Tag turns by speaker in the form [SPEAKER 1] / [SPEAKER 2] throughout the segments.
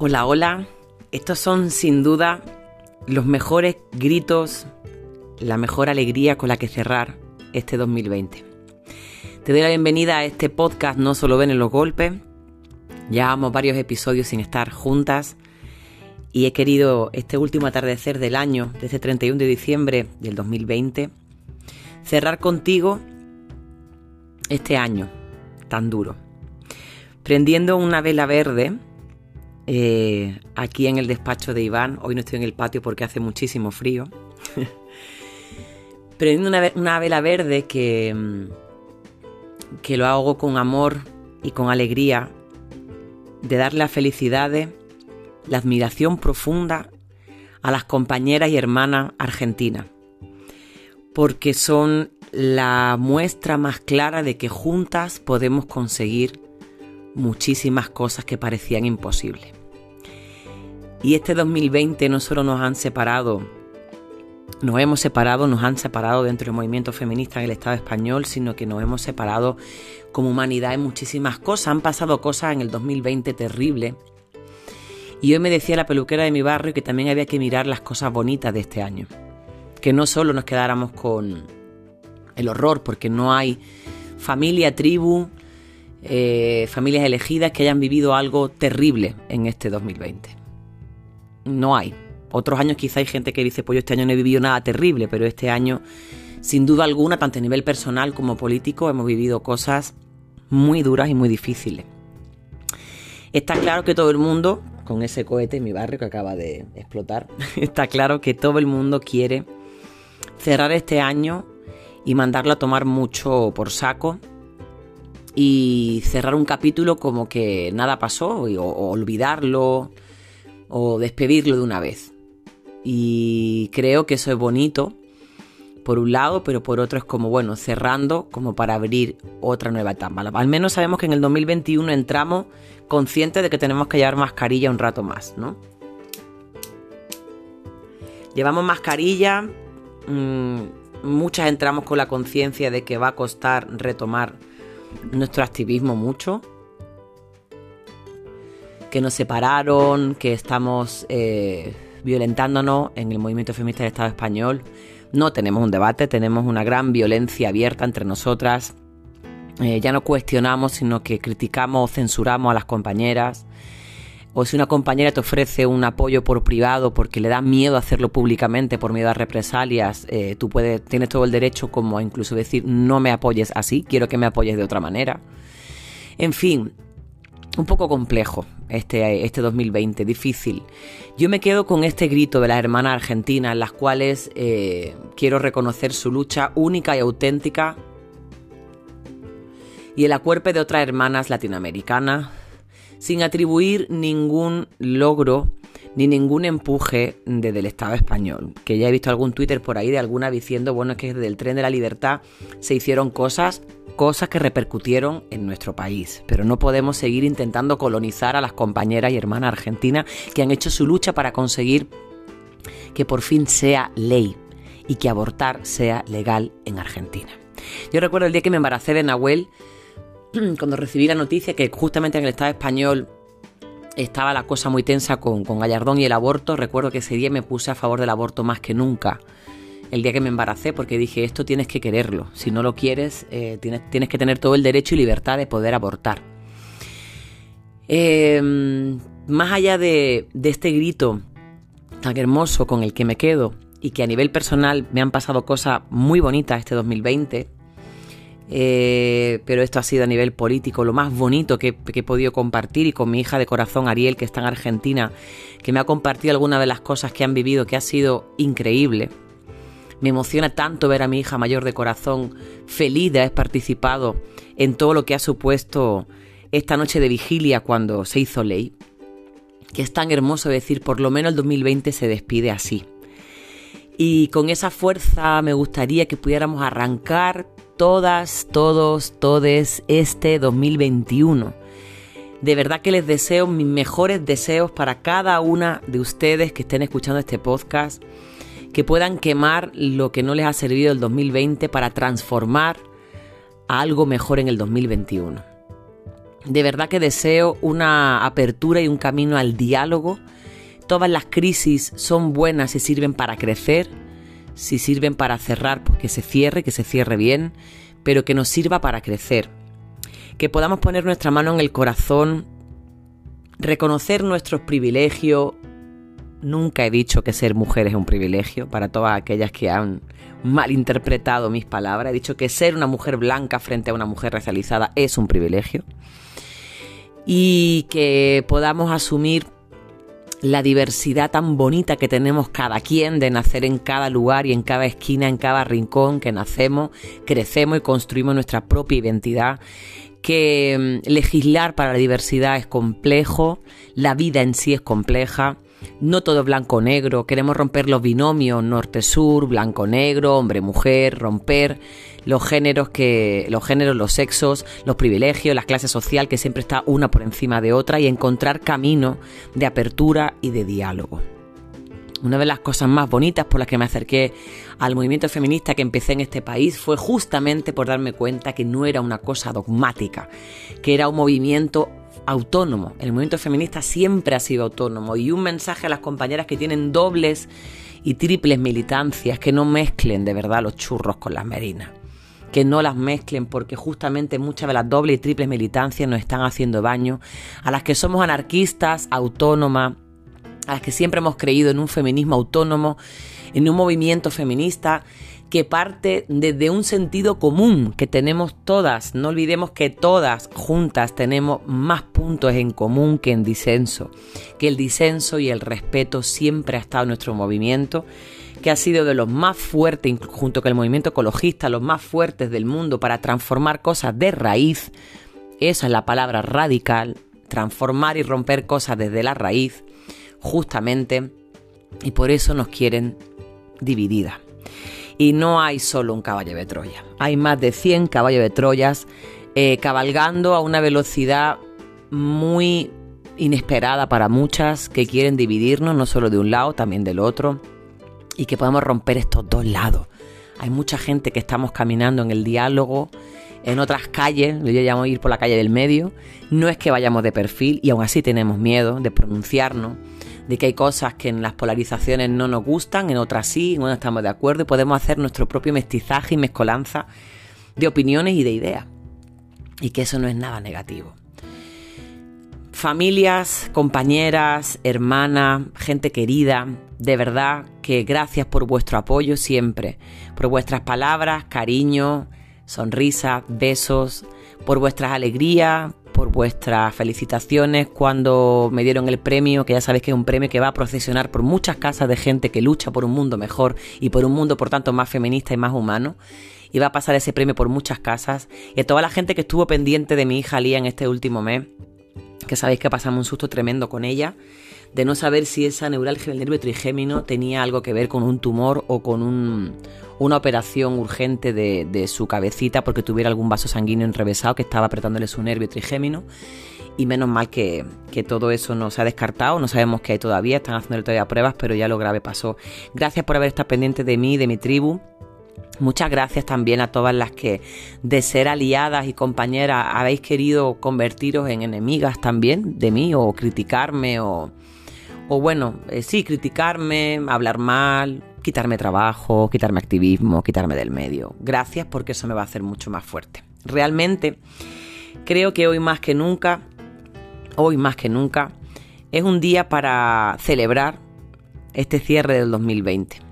[SPEAKER 1] Hola, hola. Estos son sin duda los mejores gritos, la mejor alegría con la que cerrar este 2020. Te doy la bienvenida a este podcast No solo ven en los golpes. Llevamos varios episodios sin estar juntas y he querido este último atardecer del año, desde 31 de diciembre del 2020, cerrar contigo este año tan duro. Prendiendo una vela verde eh, aquí en el despacho de Iván. Hoy no estoy en el patio porque hace muchísimo frío. Prendiendo una, una, vela verde que, mm, lo hago con amor y con alegría de darle las felicidades, la admiración profunda a las compañeras y hermanas argentinas, porque son la muestra más clara de que juntas podemos conseguir muchísimas cosas que parecían imposibles. Y este 2020 no solo nos han separado, nos hemos separado, nos han separado dentro del movimiento feminista en el Estado español, sino que nos hemos separado como humanidad en muchísimas cosas. Han pasado cosas en el 2020 terribles. Y hoy me decía la peluquera de mi barrio que también había que mirar las cosas bonitas de este año. Que no solo nos quedáramos con el horror, porque no hay familia, tribu, eh, familias elegidas que hayan vivido algo terrible en este 2020 no hay. Otros años quizá hay gente que dice, pues yo este año no he vivido nada terrible, pero este año, sin duda alguna, tanto a nivel personal como político, hemos vivido cosas muy duras y muy difíciles. Está claro que todo el mundo, con ese cohete en mi barrio que acaba de explotar, está claro que todo el mundo quiere cerrar este año y mandarlo a tomar mucho por saco y cerrar un capítulo como que nada pasó o olvidarlo o despedirlo de una vez. Y creo que eso es bonito, por un lado, pero por otro es como, bueno, cerrando como para abrir otra nueva etapa. Al menos sabemos que en el 2021 entramos conscientes de que tenemos que llevar mascarilla un rato más, ¿no? Llevamos mascarilla, mmm, muchas entramos con la conciencia de que va a costar retomar nuestro activismo mucho, que nos separaron, que estamos eh, violentándonos en el movimiento feminista del Estado español. No tenemos un debate, tenemos una gran violencia abierta entre nosotras. Eh, ya no cuestionamos, sino que criticamos o censuramos a las compañeras. O si una compañera te ofrece un apoyo por privado porque le da miedo hacerlo públicamente por miedo a represalias, eh, tú puedes, tienes todo el derecho como incluso decir no me apoyes así, quiero que me apoyes de otra manera. En fin, un poco complejo este, este 2020, difícil. Yo me quedo con este grito de las hermanas argentinas, en las cuales eh, quiero reconocer su lucha única y auténtica y el acuerpe de otras hermanas latinoamericanas, sin atribuir ningún logro ni ningún empuje desde el Estado español. Que ya he visto algún Twitter por ahí de alguna diciendo, bueno, es que desde el tren de la libertad se hicieron cosas, cosas que repercutieron en nuestro país. Pero no podemos seguir intentando colonizar a las compañeras y hermanas argentinas que han hecho su lucha para conseguir que por fin sea ley y que abortar sea legal en Argentina. Yo recuerdo el día que me embaracé de Nahuel, cuando recibí la noticia que justamente en el Estado español estaba la cosa muy tensa con, Gallardón y el aborto. Recuerdo que ese día me puse a favor del aborto más que nunca. El día que me embaracé, porque dije, esto tienes que quererlo. Si no lo quieres, eh, tienes, que tener todo el derecho y libertad de poder abortar. Em, más allá de, este grito tan hermoso con el que me quedo y que a nivel personal me han pasado cosas muy bonitas este 2020, eh, pero esto ha sido a nivel político lo más bonito que, he podido compartir y con mi hija de corazón Ariel, que está en Argentina, que me ha compartido algunas de las cosas que han vivido, que ha sido increíble. Me emociona tanto ver a mi hija mayor de corazón feliz de haber participado en todo lo que ha supuesto esta noche de vigilia cuando se hizo ley. Que es tan hermoso decir, por lo menos el 2020 se despide así. Y con esa fuerza me gustaría que pudiéramos arrancar todas, todos, todes este 2021. De verdad que les deseo mis mejores deseos para cada una de ustedes que estén escuchando este podcast, que puedan quemar lo que no les ha servido el 2020 para transformar a algo mejor en el 2021. De verdad que deseo una apertura y un camino al diálogo. Todas las crisis son buenas y sirven para crecer, si sirven para cerrar, pues que se cierre, que se cierre bien, pero que nos sirva para crecer. Que podamos poner nuestra mano en el corazón, reconocer nuestros privilegios. Nunca he dicho que ser mujer es un privilegio para todas aquellas que han malinterpretado mis palabras. He dicho que ser una mujer blanca frente a una mujer racializada es un privilegio y que podamos asumir la diversidad tan bonita que tenemos cada quien de nacer en cada lugar y en cada esquina, en cada rincón que nacemos, crecemos y construimos nuestra propia identidad que mm, legislar para la diversidad es complejo, la vida en sí es compleja, no todo blanco-negro, queremos romper los binomios norte-sur, blanco-negro, hombre-mujer, romper los géneros que los géneros, los sexos, los privilegios, la clase social que siempre está una por encima de otra y encontrar camino de apertura y de diálogo. Una de las cosas más bonitas por las que me acerqué al movimiento feminista que empecé en este país fue justamente por darme cuenta que no era una cosa dogmática, que era un movimiento autónomo. El movimiento feminista siempre ha sido autónomo y un mensaje a las compañeras que tienen dobles y triples militancias, que no mezclen de verdad los churros con las merinas que no las mezclen porque justamente muchas de las dobles y triples militancias nos están haciendo daño, a las que somos anarquistas, autónomas, a las que siempre hemos creído en un feminismo autónomo, en un movimiento feminista que parte desde un sentido común que tenemos todas. No olvidemos que todas juntas tenemos más puntos en común que en disenso, que el disenso y el respeto siempre ha estado en nuestro movimiento que ha sido de los más fuertes, junto con el movimiento ecologista, los más fuertes del mundo para transformar cosas de raíz. Esa es la palabra radical, transformar y romper cosas desde la raíz, justamente, y por eso nos quieren divididas. Y no hay solo un caballo de Troya, hay más de 100 caballos de Troyas eh, cabalgando a una velocidad muy inesperada para muchas que quieren dividirnos, no solo de un lado, también del otro y que podamos romper estos dos lados. Hay mucha gente que estamos caminando en el diálogo, en otras calles, yo llamo ir por la calle del medio, no es que vayamos de perfil y aún así tenemos miedo de pronunciarnos, de que hay cosas que en las polarizaciones no nos gustan, en otras sí, en otras estamos de acuerdo y podemos hacer nuestro propio mestizaje y mezcolanza de opiniones y de ideas. Y que eso no es nada negativo. Familias, compañeras, hermanas, gente querida, de verdad que gracias por vuestro apoyo siempre, por vuestras palabras, cariño, sonrisas, besos, por vuestras alegrías, por vuestras felicitaciones cuando me dieron el premio, que ya sabéis que es un premio que va a procesionar por muchas casas de gente que lucha por un mundo mejor y por un mundo por tanto más feminista y más humano. Y va a pasar ese premio por muchas casas. Y a toda la gente que estuvo pendiente de mi hija Lía en este último mes, que sabéis que pasamos un susto tremendo con ella, de no saber si esa neuralgia del nervio trigémino tenía algo que ver con un tumor o con una operación urgente de, su cabecita porque tuviera algún vaso sanguíneo enrevesado que estaba apretándole su nervio trigémino. Y menos mal que, que, todo eso no se ha descartado, no sabemos qué hay todavía, están haciendo todavía pruebas, pero ya lo grave pasó. Gracias por haber estado pendiente de mí, de mi tribu. Muchas gracias también a todas las que de ser aliadas y compañeras habéis querido convertiros en enemigas también de mí o criticarme o, o bueno, eh, sí, criticarme, hablar mal, quitarme trabajo, quitarme activismo, quitarme del medio. Gracias porque eso me va a hacer mucho más fuerte. Realmente creo que hoy más que nunca, hoy más que nunca, es un día para celebrar este cierre del 2020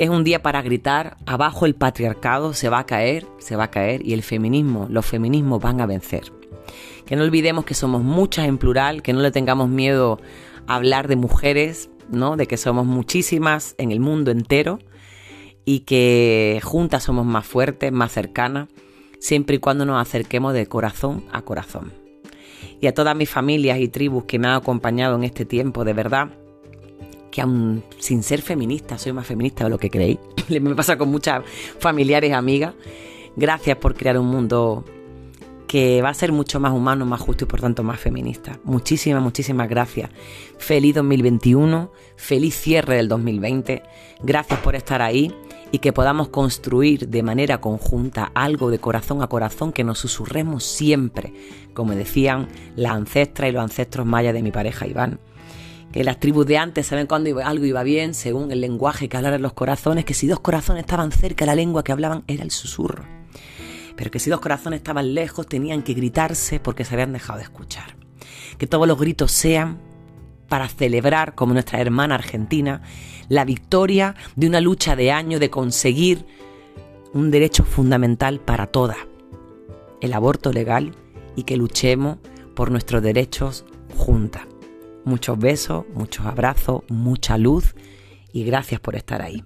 [SPEAKER 1] es un día para gritar, abajo el patriarcado se va a caer, se va a caer y el feminismo, los feminismos van a vencer. Que no olvidemos que somos muchas en plural, que no le tengamos miedo hablar de mujeres, ¿no? De que somos muchísimas en el mundo entero y que juntas somos más fuertes, más cercanas, siempre y cuando nos acerquemos de corazón a corazón. Y a todas mis familias y tribus que me han acompañado en este tiempo, de verdad, que aún sin ser feminista, soy más feminista de lo que creí. Me pasa con muchas familiares, amigas. Gracias por crear un mundo que va a ser mucho más humano, más justo y por tanto más feminista. Muchísimas, muchísimas gracias. Feliz 2021, feliz cierre del 2020. Gracias por estar ahí y que podamos construir de manera conjunta algo de corazón a corazón que nos susurremos siempre, como decían las ancestras y los ancestros mayas de mi pareja Iván. Que las tribus de antes saben cuándo algo iba bien según el lenguaje que hablaran los corazones, que si dos corazones estaban cerca, la lengua que hablaban era el susurro. Pero que si dos corazones estaban lejos, tenían que gritarse porque se habían dejado de escuchar. Que todos los gritos sean para celebrar, como nuestra hermana argentina, la victoria de una lucha de años de conseguir un derecho fundamental para todas, el aborto legal, y que luchemos por nuestros derechos juntas. Muchos besos, muchos abrazos, mucha luz y gracias por estar ahí.